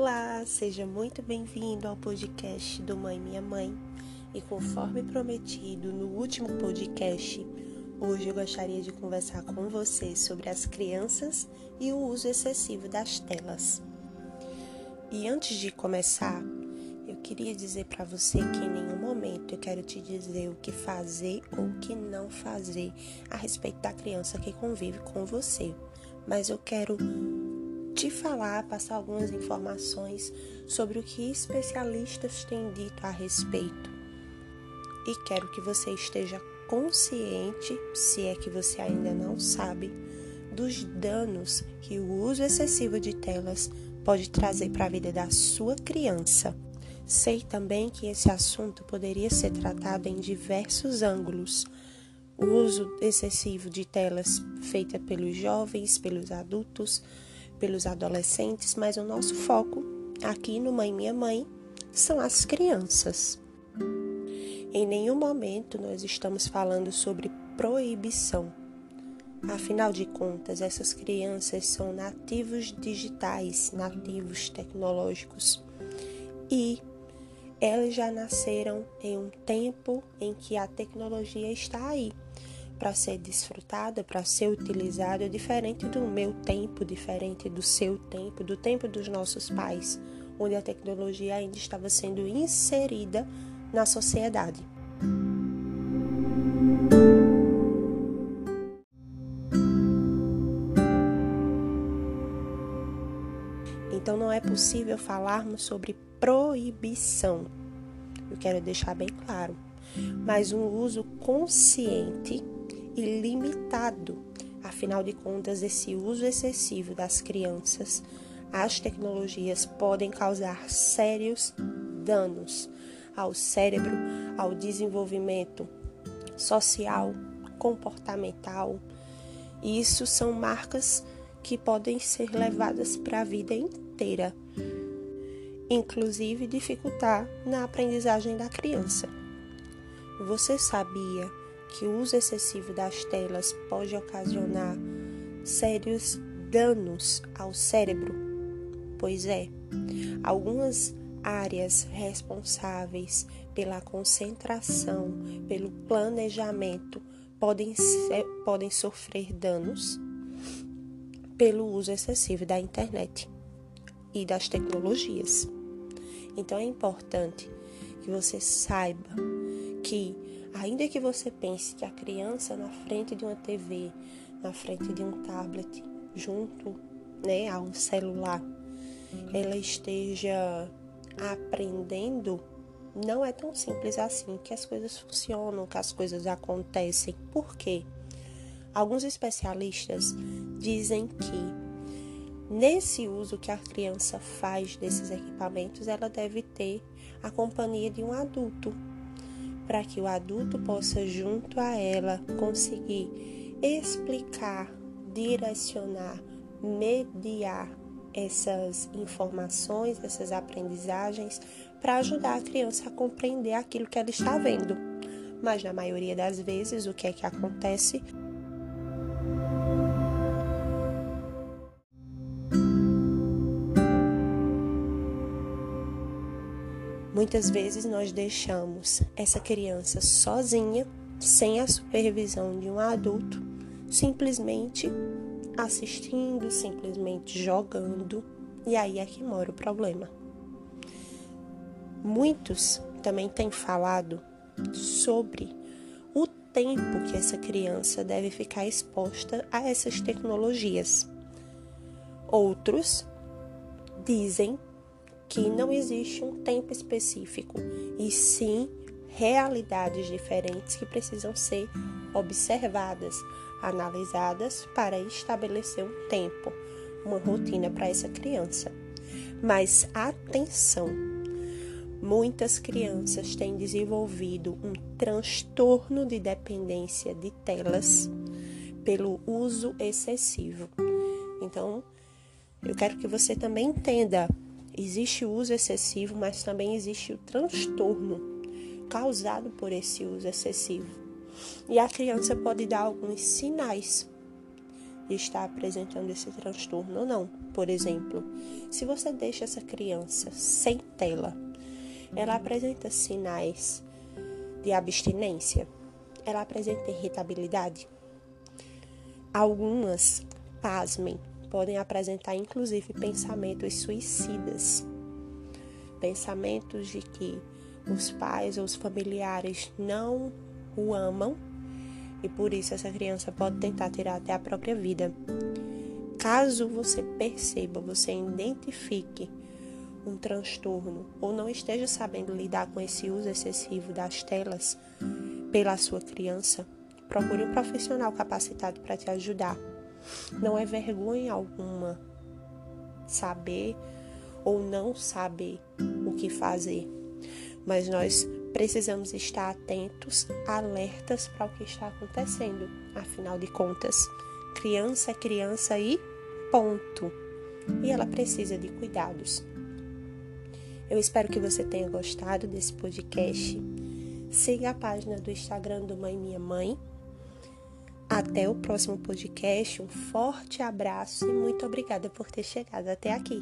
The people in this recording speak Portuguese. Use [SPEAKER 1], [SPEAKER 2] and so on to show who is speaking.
[SPEAKER 1] Olá, seja muito bem-vindo ao podcast do Mãe Minha Mãe. E conforme prometido no último podcast, hoje eu gostaria de conversar com você sobre as crianças e o uso excessivo das telas. E antes de começar, eu queria dizer para você que em nenhum momento eu quero te dizer o que fazer ou o que não fazer a respeito da criança que convive com você, mas eu quero te falar, passar algumas informações sobre o que especialistas têm dito a respeito. E quero que você esteja consciente, se é que você ainda não sabe, dos danos que o uso excessivo de telas pode trazer para a vida da sua criança. Sei também que esse assunto poderia ser tratado em diversos ângulos. O uso excessivo de telas feita pelos jovens, pelos adultos, pelos adolescentes, mas o nosso foco aqui no Mãe Minha Mãe são as crianças. Em nenhum momento nós estamos falando sobre proibição. Afinal de contas, essas crianças são nativos digitais, nativos tecnológicos. E elas já nasceram em um tempo em que a tecnologia está aí para ser desfrutada, para ser utilizada, diferente do meu tempo, diferente do seu tempo, do tempo dos nossos pais, onde a tecnologia ainda estava sendo inserida na sociedade. Então não é possível falarmos sobre proibição. Eu quero deixar bem claro, mas um uso consciente e limitado. Afinal de contas, esse uso excessivo das crianças às tecnologias podem causar sérios danos ao cérebro, ao desenvolvimento social, comportamental. E isso são marcas que podem ser levadas para a vida inteira, inclusive dificultar na aprendizagem da criança. Você sabia que o uso excessivo das telas pode ocasionar sérios danos ao cérebro? Pois é, algumas áreas responsáveis pela concentração, pelo planejamento, podem, ser, podem sofrer danos pelo uso excessivo da internet e das tecnologias. Então é importante que você saiba que Ainda que você pense que a criança na frente de uma TV, na frente de um tablet, junto né, a um celular, ela esteja aprendendo, não é tão simples assim que as coisas funcionam, que as coisas acontecem. Por quê? Alguns especialistas dizem que nesse uso que a criança faz desses equipamentos, ela deve ter a companhia de um adulto, para que o adulto possa, junto a ela, conseguir explicar, direcionar, mediar essas informações, essas aprendizagens, para ajudar a criança a compreender aquilo que ela está vendo. Mas na maioria das vezes, o que é que acontece? Muitas vezes nós deixamos essa criança sozinha, sem a supervisão de um adulto, simplesmente assistindo, simplesmente jogando, e aí é que mora o problema. Muitos também têm falado sobre o tempo que essa criança deve ficar exposta a essas tecnologias. Outros dizem que não existe um tempo específico, e sim realidades diferentes que precisam ser observadas, analisadas para estabelecer um tempo, uma rotina para essa criança. Mas atenção! Muitas crianças têm desenvolvido um transtorno de dependência de telas pelo uso excessivo. Então, eu quero que você também entenda Existe o uso excessivo, mas também existe o transtorno causado por esse uso excessivo. E a criança pode dar alguns sinais. está apresentando esse transtorno ou não. Por exemplo, se você deixa essa criança sem tela, ela apresenta sinais de abstinência, ela apresenta irritabilidade. Algumas, pasmem, podem apresentar inclusive pensamentos suicidas. Pensamentos de que os pais ou os familiares não o amam e por isso essa criança pode tentar tirar até a própria vida. Caso você perceba, você identifique um transtorno ou não esteja sabendo lidar com esse uso excessivo das telas pela sua criança, procure um profissional capacitado para te ajudar. Não é vergonha alguma saber ou não saber o que fazer, mas nós precisamos estar atentos, alertas para o que está acontecendo. Afinal de contas, criança é criança e ponto. E ela precisa de cuidados. Eu espero que você tenha gostado desse podcast. Siga a página do Instagram do Mãe Minha Mãe. Até o próximo podcast. Um forte abraço e muito obrigada por ter chegado até aqui.